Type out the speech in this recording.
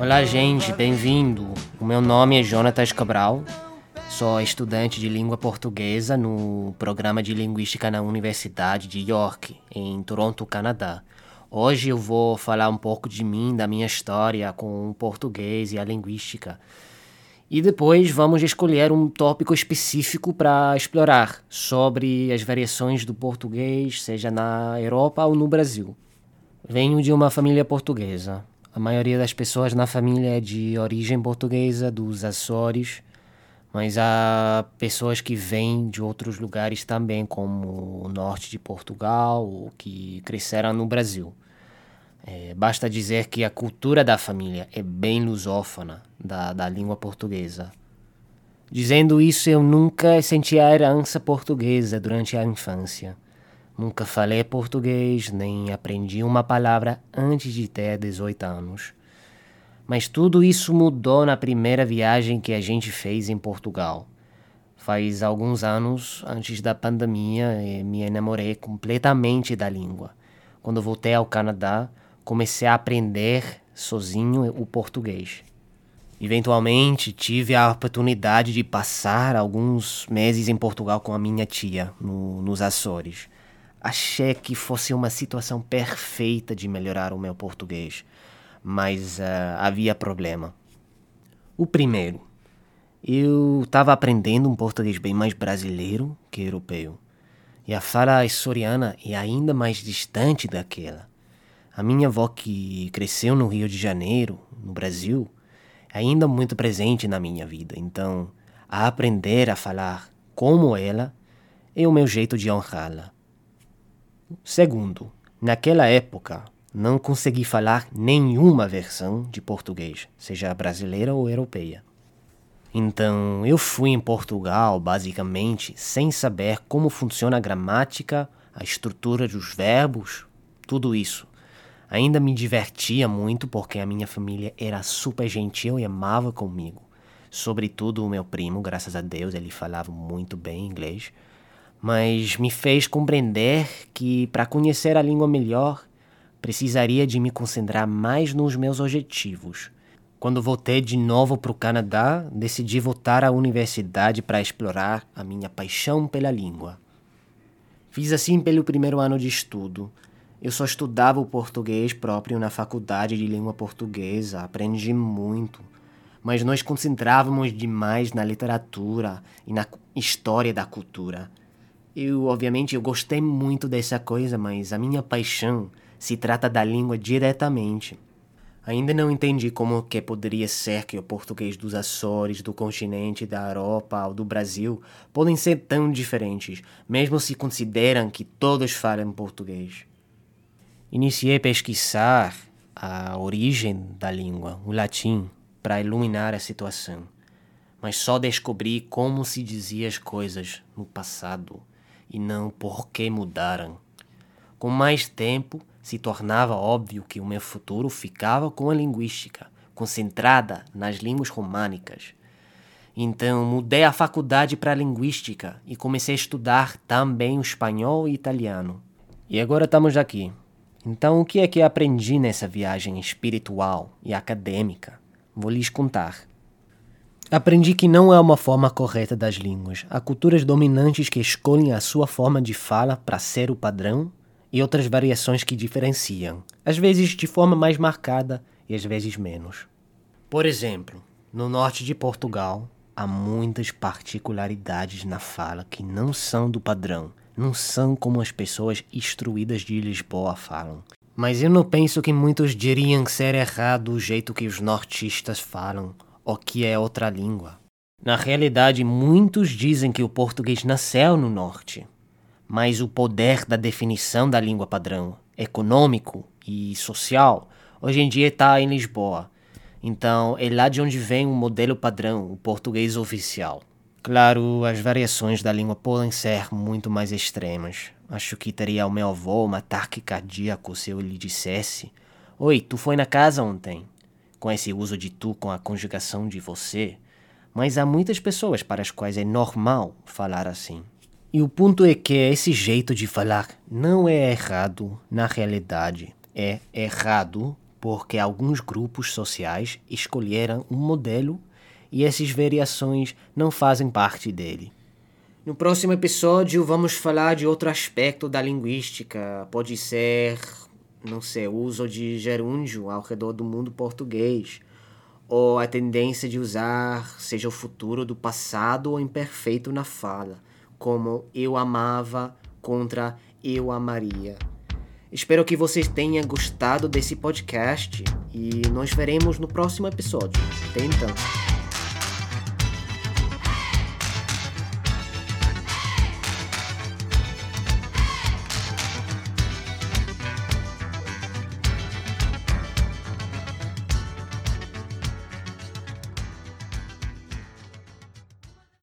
Olá, gente, bem-vindo. O meu nome é Jonatas Cabral. Sou estudante de língua portuguesa no programa de linguística na Universidade de York, em Toronto, Canadá. Hoje eu vou falar um pouco de mim, da minha história com o português e a linguística. E depois vamos escolher um tópico específico para explorar sobre as variações do português, seja na Europa ou no Brasil. Venho de uma família portuguesa. A maioria das pessoas na família é de origem portuguesa, dos Açores, mas há pessoas que vêm de outros lugares também, como o norte de Portugal, ou que cresceram no Brasil. É, basta dizer que a cultura da família é bem lusófona da, da língua portuguesa. Dizendo isso, eu nunca senti a herança portuguesa durante a infância. Nunca falei português, nem aprendi uma palavra antes de ter 18 anos. Mas tudo isso mudou na primeira viagem que a gente fez em Portugal. Faz alguns anos, antes da pandemia, me enamorei completamente da língua. Quando voltei ao Canadá, comecei a aprender sozinho o português. Eventualmente, tive a oportunidade de passar alguns meses em Portugal com a minha tia, no, nos Açores achei que fosse uma situação perfeita de melhorar o meu português, mas uh, havia problema. O primeiro, eu estava aprendendo um português bem mais brasileiro que europeu, e a fala açoriana é ainda mais distante daquela. A minha avó, que cresceu no Rio de Janeiro, no Brasil, é ainda muito presente na minha vida, então a aprender a falar como ela é o meu jeito de honrá-la. Segundo, naquela época não consegui falar nenhuma versão de português, seja brasileira ou europeia. Então eu fui em Portugal basicamente sem saber como funciona a gramática, a estrutura dos verbos, tudo isso. Ainda me divertia muito porque a minha família era super gentil e amava comigo. Sobretudo o meu primo, graças a Deus, ele falava muito bem inglês mas me fez compreender que para conhecer a língua melhor precisaria de me concentrar mais nos meus objetivos. Quando voltei de novo para o Canadá, decidi voltar à universidade para explorar a minha paixão pela língua. Fiz assim pelo primeiro ano de estudo. Eu só estudava o português próprio na faculdade de língua portuguesa, aprendi muito, mas nós concentrávamos demais na literatura e na história da cultura. Eu, obviamente, eu gostei muito dessa coisa, mas a minha paixão se trata da língua diretamente. Ainda não entendi como que poderia ser que o português dos Açores, do continente, da Europa ou do Brasil podem ser tão diferentes, mesmo se consideram que todos falam português. Iniciei a pesquisar a origem da língua, o latim, para iluminar a situação, mas só descobri como se dizia as coisas no passado e não por que mudaram. Com mais tempo, se tornava óbvio que o meu futuro ficava com a linguística, concentrada nas línguas românicas. Então mudei a faculdade para linguística e comecei a estudar também o espanhol e italiano. E agora estamos aqui. Então o que é que aprendi nessa viagem espiritual e acadêmica? Vou lhes contar. Aprendi que não é uma forma correta das línguas. Há culturas dominantes que escolhem a sua forma de fala para ser o padrão e outras variações que diferenciam, às vezes de forma mais marcada e às vezes menos. Por exemplo, no norte de Portugal, há muitas particularidades na fala que não são do padrão, não são como as pessoas instruídas de Lisboa falam. Mas eu não penso que muitos diriam ser errado o jeito que os nortistas falam o que é outra língua. Na realidade, muitos dizem que o português nasceu no norte, mas o poder da definição da língua padrão, econômico e social, hoje em dia está em Lisboa. Então, é lá de onde vem o modelo padrão, o português oficial. Claro, as variações da língua podem ser muito mais extremas. Acho que teria o meu avô um ataque cardíaco se eu lhe dissesse: Oi, tu foi na casa ontem? Com esse uso de tu com a conjugação de você, mas há muitas pessoas para as quais é normal falar assim. E o ponto é que esse jeito de falar não é errado na realidade, é errado porque alguns grupos sociais escolheram um modelo e essas variações não fazem parte dele. No próximo episódio vamos falar de outro aspecto da linguística. Pode ser, não sei, o uso de gerúndio ao redor do mundo português, ou a tendência de usar seja o futuro do passado ou imperfeito na fala, como eu amava contra eu amaria. Espero que vocês tenham gostado desse podcast e nós veremos no próximo episódio. Até então.